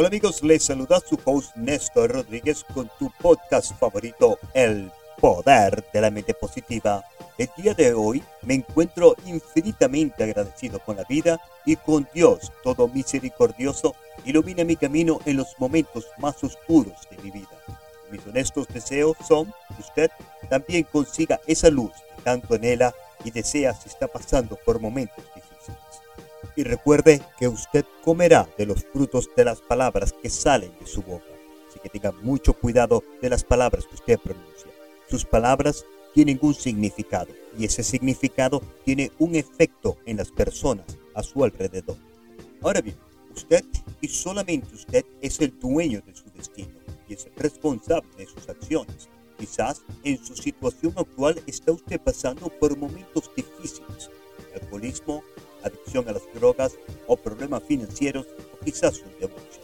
Hola amigos, les saluda su host Néstor Rodríguez con tu podcast favorito, El Poder de la Mente Positiva. El día de hoy me encuentro infinitamente agradecido con la vida y con Dios todo misericordioso ilumina mi camino en los momentos más oscuros de mi vida. Mis honestos deseos son que usted también consiga esa luz que tanto anhela y desea si está pasando por momentos difíciles. Y recuerde que usted comerá de los frutos de las palabras que salen de su boca. Así que tenga mucho cuidado de las palabras que usted pronuncia. Sus palabras tienen un significado y ese significado tiene un efecto en las personas a su alrededor. Ahora bien, usted y solamente usted es el dueño de su destino y es responsable de sus acciones. Quizás en su situación actual está usted pasando por momentos difíciles. Alcoholismo, adicción a las drogas o problemas financieros o quizás un divorcio.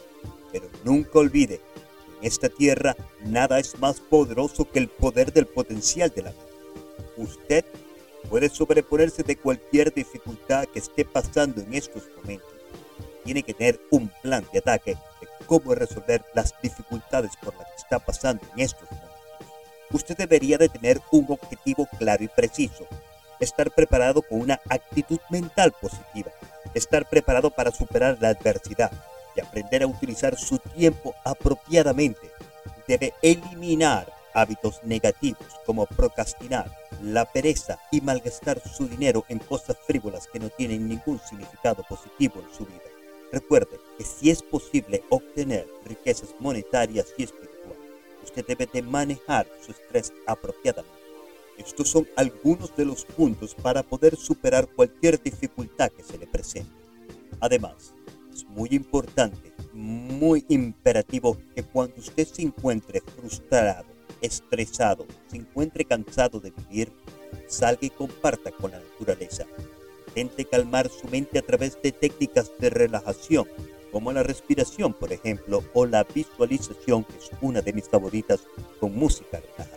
Pero nunca olvide que en esta tierra nada es más poderoso que el poder del potencial de la vida. Usted puede sobreponerse de cualquier dificultad que esté pasando en estos momentos. Tiene que tener un plan de ataque de cómo resolver las dificultades por las que está pasando en estos momentos. Usted debería de tener un objetivo claro y preciso estar preparado con una actitud mental positiva, estar preparado para superar la adversidad y aprender a utilizar su tiempo apropiadamente. Debe eliminar hábitos negativos como procrastinar, la pereza y malgastar su dinero en cosas frívolas que no tienen ningún significado positivo en su vida. Recuerde que si es posible obtener riquezas monetarias y espirituales, usted debe de manejar su estrés apropiadamente estos son algunos de los puntos para poder superar cualquier dificultad que se le presente. Además, es muy importante, muy imperativo que cuando usted se encuentre frustrado, estresado, se encuentre cansado de vivir, salga y comparta con la naturaleza. Intente calmar su mente a través de técnicas de relajación, como la respiración, por ejemplo, o la visualización, que es una de mis favoritas, con música relajada.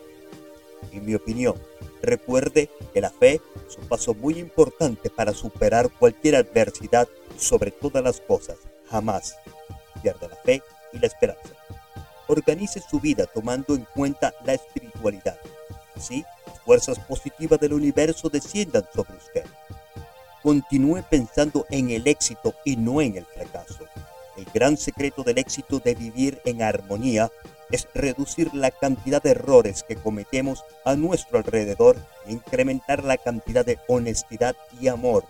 En mi opinión, Recuerde que la fe es un paso muy importante para superar cualquier adversidad y sobre todas las cosas, jamás pierda la fe y la esperanza. Organice su vida tomando en cuenta la espiritualidad. Así, las fuerzas positivas del universo desciendan sobre usted. Continúe pensando en el éxito y no en el fracaso. El gran secreto del éxito de vivir en armonía es reducir la cantidad de errores que cometemos a nuestro alrededor e incrementar la cantidad de honestidad y amor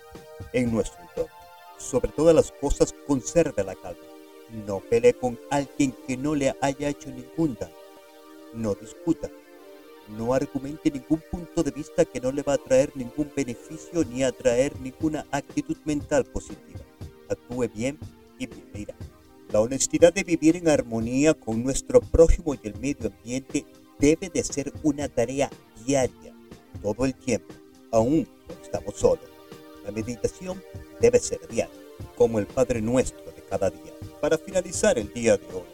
en nuestro entorno. Sobre todas las cosas, conserve la calma. No pelee con alguien que no le haya hecho ningún daño. No discuta. No argumente ningún punto de vista que no le va a traer ningún beneficio ni a traer ninguna actitud mental positiva. Actúe bien y bien. La honestidad de vivir en armonía con nuestro prójimo y el medio ambiente debe de ser una tarea diaria, todo el tiempo, aún cuando estamos solos. La meditación debe ser diaria, como el Padre Nuestro de cada día. Para finalizar el día de hoy,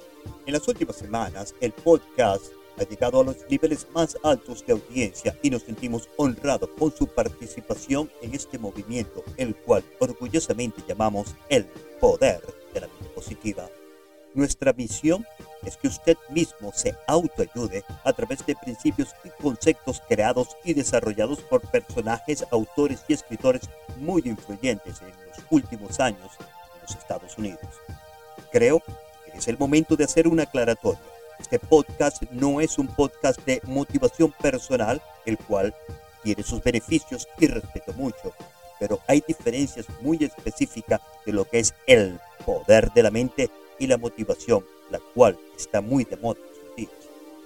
en las últimas semanas el podcast ha llegado a los niveles más altos de audiencia y nos sentimos honrados con su participación en este movimiento, el cual orgullosamente llamamos el poder Nuestra misión es que usted mismo se autoayude a través de principios y conceptos creados y desarrollados por personajes, autores y escritores muy influyentes en los últimos años en los Estados Unidos. Creo que es el momento de hacer una aclaratoria. Este podcast no es un podcast de motivación personal, el cual tiene sus beneficios y respeto mucho, pero hay diferencias muy específicas de lo que es el poder de la mente y la motivación, la cual está muy de moda en estos días.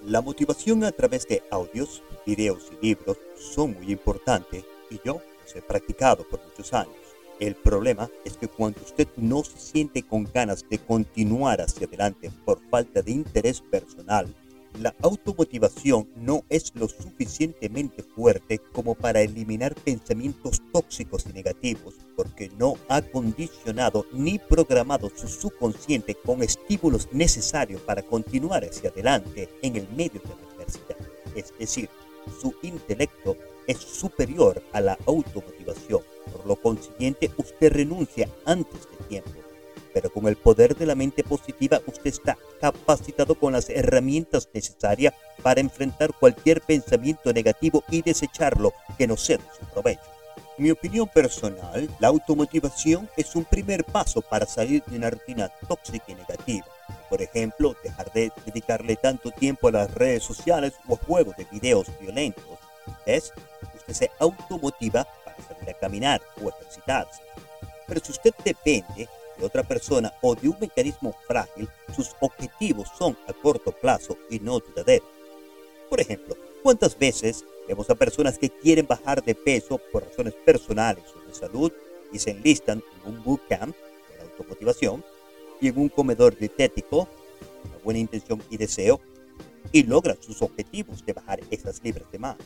La motivación a través de audios, videos y libros son muy importantes y yo los he practicado por muchos años. El problema es que cuando usted no se siente con ganas de continuar hacia adelante por falta de interés personal, la automotivación no es lo suficientemente fuerte como para eliminar pensamientos tóxicos y negativos porque no ha condicionado ni programado su subconsciente con estímulos necesarios para continuar hacia adelante en el medio de la adversidad. Es decir, su intelecto es superior a la automotivación. Por lo consiguiente, usted renuncia antes de tiempo pero con el poder de la mente positiva usted está capacitado con las herramientas necesarias para enfrentar cualquier pensamiento negativo y desecharlo que no sea de su provecho. En mi opinión personal, la automotivación es un primer paso para salir de una rutina tóxica y negativa. Por ejemplo, dejar de dedicarle tanto tiempo a las redes sociales o a juegos de videos violentos. Es, usted se automotiva para salir a caminar o ejercitarse. Pero si usted depende de otra persona o de un mecanismo frágil, sus objetivos son a corto plazo y no duraderos. Por ejemplo, ¿cuántas veces vemos a personas que quieren bajar de peso por razones personales o de salud y se enlistan en un bootcamp de automotivación y en un comedor dietético, una buena intención y deseo, y logran sus objetivos de bajar esas libras de más?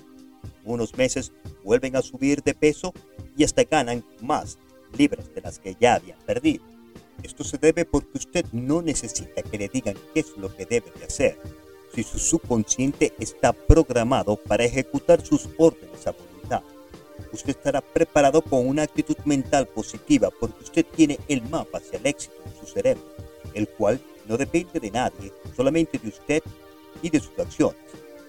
Unos meses vuelven a subir de peso y hasta ganan más libras de las que ya habían perdido. Esto se debe porque usted no necesita que le digan qué es lo que debe de hacer. Si su subconsciente está programado para ejecutar sus órdenes a voluntad, usted estará preparado con una actitud mental positiva porque usted tiene el mapa hacia el éxito en su cerebro, el cual no depende de nadie, solamente de usted y de sus acciones.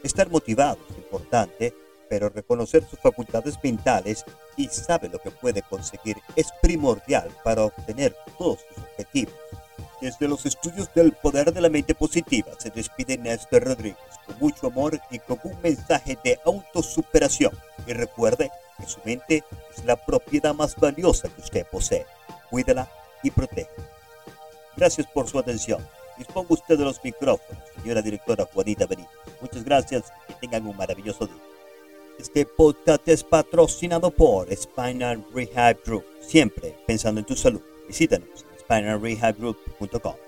Estar motivado es importante, pero reconocer sus facultades mentales y sabe lo que puede conseguir es primordial para obtener todos sus objetivos. Desde los estudios del poder de la mente positiva se despide Néstor Rodríguez con mucho amor y con un mensaje de autosuperación. Y recuerde que su mente es la propiedad más valiosa que usted posee. Cuídela y proteja. Gracias por su atención. Disponga usted de los micrófonos, señora directora Juanita Benítez. Muchas gracias y tengan un maravilloso día. Este podcast es patrocinado por Spinal Rehab Group. Siempre pensando en tu salud. Visítanos spinalrehabgroup.com.